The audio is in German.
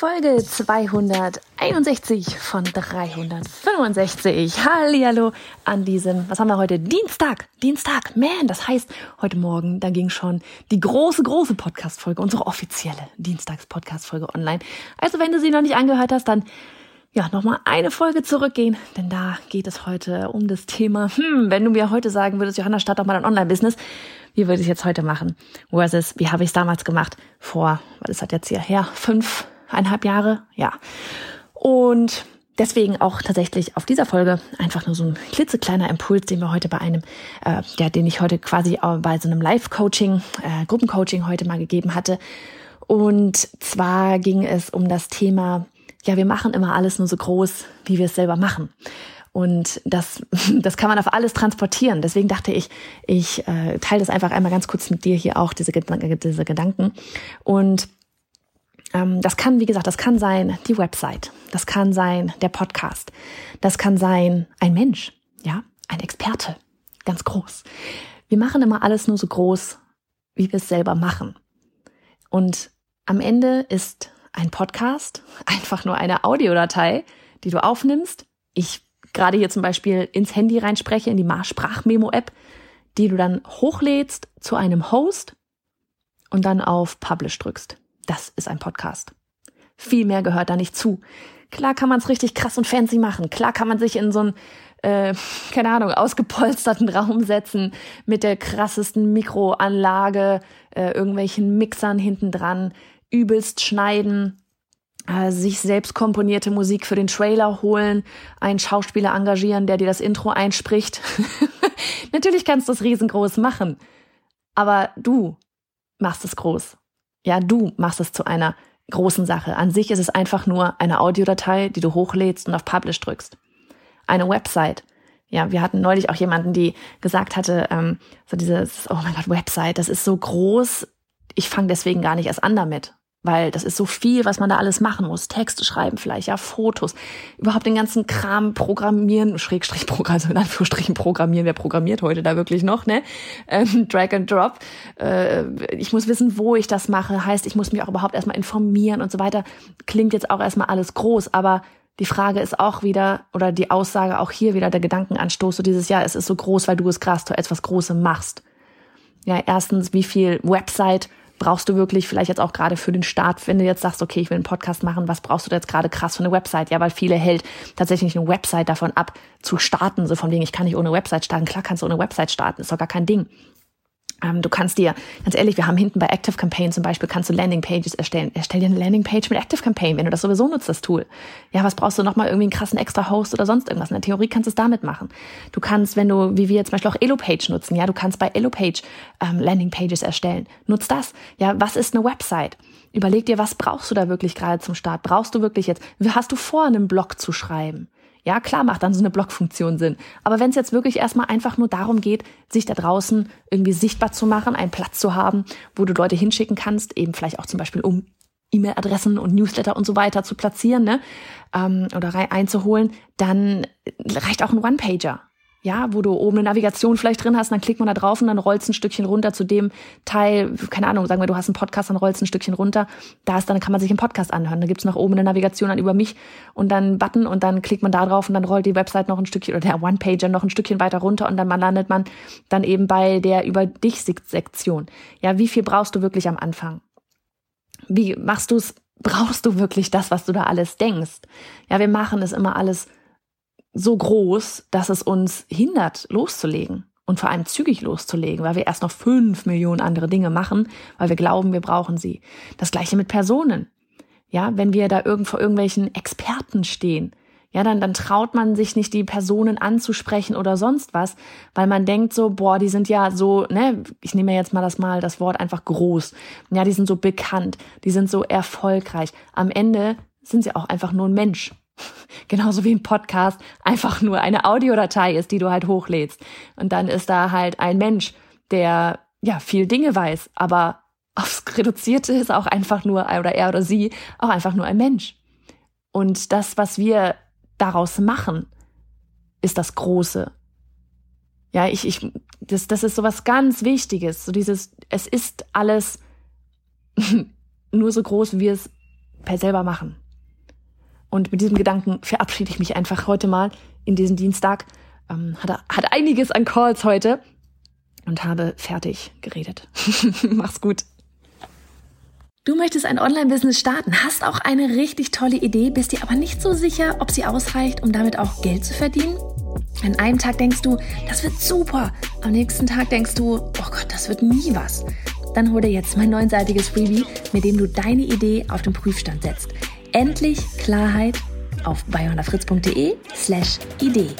Folge 261 von 365. Hallihallo an diesem, was haben wir heute? Dienstag. Dienstag. Man, das heißt, heute Morgen, da ging schon die große, große Podcast-Folge, unsere offizielle Dienstags-Podcast-Folge online. Also wenn du sie noch nicht angehört hast, dann ja, nochmal eine Folge zurückgehen, denn da geht es heute um das Thema, hm, wenn du mir heute sagen würdest, Johanna, start doch mal ein Online-Business, wie würde ich es jetzt heute machen? Versus, wie habe ich es damals gemacht? Vor, was ist das jetzt hier her? Fünf, eineinhalb Jahre, ja. Und deswegen auch tatsächlich auf dieser Folge einfach nur so ein klitzekleiner Impuls, den wir heute bei einem, äh, ja, den ich heute quasi bei so einem Live-Coaching, äh, Gruppencoaching heute mal gegeben hatte. Und zwar ging es um das Thema, ja, wir machen immer alles nur so groß, wie wir es selber machen. Und das, das kann man auf alles transportieren. Deswegen dachte ich, ich äh, teile das einfach einmal ganz kurz mit dir hier auch, diese, diese Gedanken. Und das kann, wie gesagt, das kann sein die Website, das kann sein der Podcast, das kann sein ein Mensch, ja, ein Experte, ganz groß. Wir machen immer alles nur so groß, wie wir es selber machen. Und am Ende ist ein Podcast einfach nur eine Audiodatei, die du aufnimmst. Ich gerade hier zum Beispiel ins Handy reinspreche, in die Sprachmemo-App, die du dann hochlädst zu einem Host und dann auf Publish drückst. Das ist ein Podcast. Viel mehr gehört da nicht zu. Klar kann man es richtig krass und fancy machen. Klar kann man sich in so einen, äh, keine Ahnung, ausgepolsterten Raum setzen mit der krassesten Mikroanlage, äh, irgendwelchen Mixern hinten dran, übelst schneiden, äh, sich selbst komponierte Musik für den Trailer holen, einen Schauspieler engagieren, der dir das Intro einspricht. Natürlich kannst du es riesengroß machen, aber du machst es groß. Ja, du machst es zu einer großen Sache. An sich ist es einfach nur eine Audiodatei, die du hochlädst und auf Publish drückst. Eine Website. Ja, wir hatten neulich auch jemanden, die gesagt hatte, ähm, so dieses, oh mein Gott, Website, das ist so groß, ich fange deswegen gar nicht erst an damit weil das ist so viel, was man da alles machen muss. Texte schreiben vielleicht, ja, Fotos, überhaupt den ganzen Kram programmieren, Schrägstrich also in Anführungsstrichen programmieren, wer programmiert heute da wirklich noch, ne? Ähm, Drag and Drop. Äh, ich muss wissen, wo ich das mache, heißt, ich muss mich auch überhaupt erstmal informieren und so weiter. Klingt jetzt auch erstmal alles groß, aber die Frage ist auch wieder, oder die Aussage auch hier wieder, der Gedankenanstoß, so dieses, ja, es ist so groß, weil du es krass, du etwas Großes machst. Ja, erstens, wie viel Website brauchst du wirklich vielleicht jetzt auch gerade für den Start, wenn du jetzt sagst, okay, ich will einen Podcast machen, was brauchst du jetzt gerade krass für eine Website? Ja, weil viele hält tatsächlich eine Website davon ab, zu starten, so von wegen, ich kann nicht ohne Website starten. Klar kannst du ohne Website starten, ist doch gar kein Ding. Ähm, du kannst dir, ganz ehrlich, wir haben hinten bei Active Campaign zum Beispiel, kannst du Landingpages erstellen. Erstell dir eine Landingpage mit Active Campaign, wenn du das sowieso nutzt, das Tool. Ja, was brauchst du nochmal irgendwie einen krassen extra Host oder sonst irgendwas? In der Theorie kannst du es damit machen. Du kannst, wenn du, wie wir zum Beispiel auch Elopage nutzen, ja, du kannst bei Elopage ähm, Landingpages erstellen. Nutz das. Ja, was ist eine Website? Überleg dir, was brauchst du da wirklich gerade zum Start? Brauchst du wirklich jetzt, hast du vor, einen Blog zu schreiben? Ja, klar macht dann so eine Blockfunktion Sinn. Aber wenn es jetzt wirklich erstmal einfach nur darum geht, sich da draußen irgendwie sichtbar zu machen, einen Platz zu haben, wo du Leute hinschicken kannst, eben vielleicht auch zum Beispiel um E-Mail-Adressen und Newsletter und so weiter zu platzieren ne? ähm, oder rein einzuholen, dann reicht auch ein One-Pager ja, wo du oben eine Navigation vielleicht drin hast, dann klickt man da drauf und dann rollst ein Stückchen runter zu dem Teil, keine Ahnung, sagen wir, du hast einen Podcast, dann rollst ein Stückchen runter, da ist dann kann man sich einen Podcast anhören. Da gibt's nach oben eine Navigation dann über mich und dann einen Button und dann klickt man da drauf und dann rollt die Website noch ein Stückchen oder der One-Pager noch ein Stückchen weiter runter und dann landet man dann eben bei der über dich Sektion. Ja, wie viel brauchst du wirklich am Anfang? Wie machst du es? Brauchst du wirklich das, was du da alles denkst? Ja, wir machen es immer alles so groß, dass es uns hindert, loszulegen. und vor allem zügig loszulegen, weil wir erst noch fünf Millionen andere Dinge machen, weil wir glauben, wir brauchen sie. Das gleiche mit Personen. Ja, wenn wir da irgend vor irgendwelchen Experten stehen, ja, dann, dann traut man sich nicht, die Personen anzusprechen oder sonst was, weil man denkt so, boah, die sind ja so, ne, ich nehme jetzt mal das mal, das Wort einfach groß. Ja, die sind so bekannt, die sind so erfolgreich. Am Ende sind sie auch einfach nur ein Mensch. Genauso wie ein Podcast einfach nur eine Audiodatei ist, die du halt hochlädst. Und dann ist da halt ein Mensch, der ja viel Dinge weiß, aber aufs Reduzierte ist auch einfach nur, oder er oder sie, auch einfach nur ein Mensch. Und das, was wir daraus machen, ist das Große. Ja, ich, ich, das, das ist so was ganz Wichtiges. So dieses, es ist alles nur so groß, wie wir es per selber machen. Und mit diesem Gedanken verabschiede ich mich einfach heute mal in diesen Dienstag. Ähm, hat, hat einiges an Calls heute und habe fertig geredet. Mach's gut. Du möchtest ein Online-Business starten, hast auch eine richtig tolle Idee, bist dir aber nicht so sicher, ob sie ausreicht, um damit auch Geld zu verdienen? An einem Tag denkst du, das wird super. Am nächsten Tag denkst du, oh Gott, das wird nie was. Dann hol dir jetzt mein neunseitiges Freebie, mit dem du deine Idee auf den Prüfstand setzt. Endlich Klarheit auf bayonafritz.de slash Idee.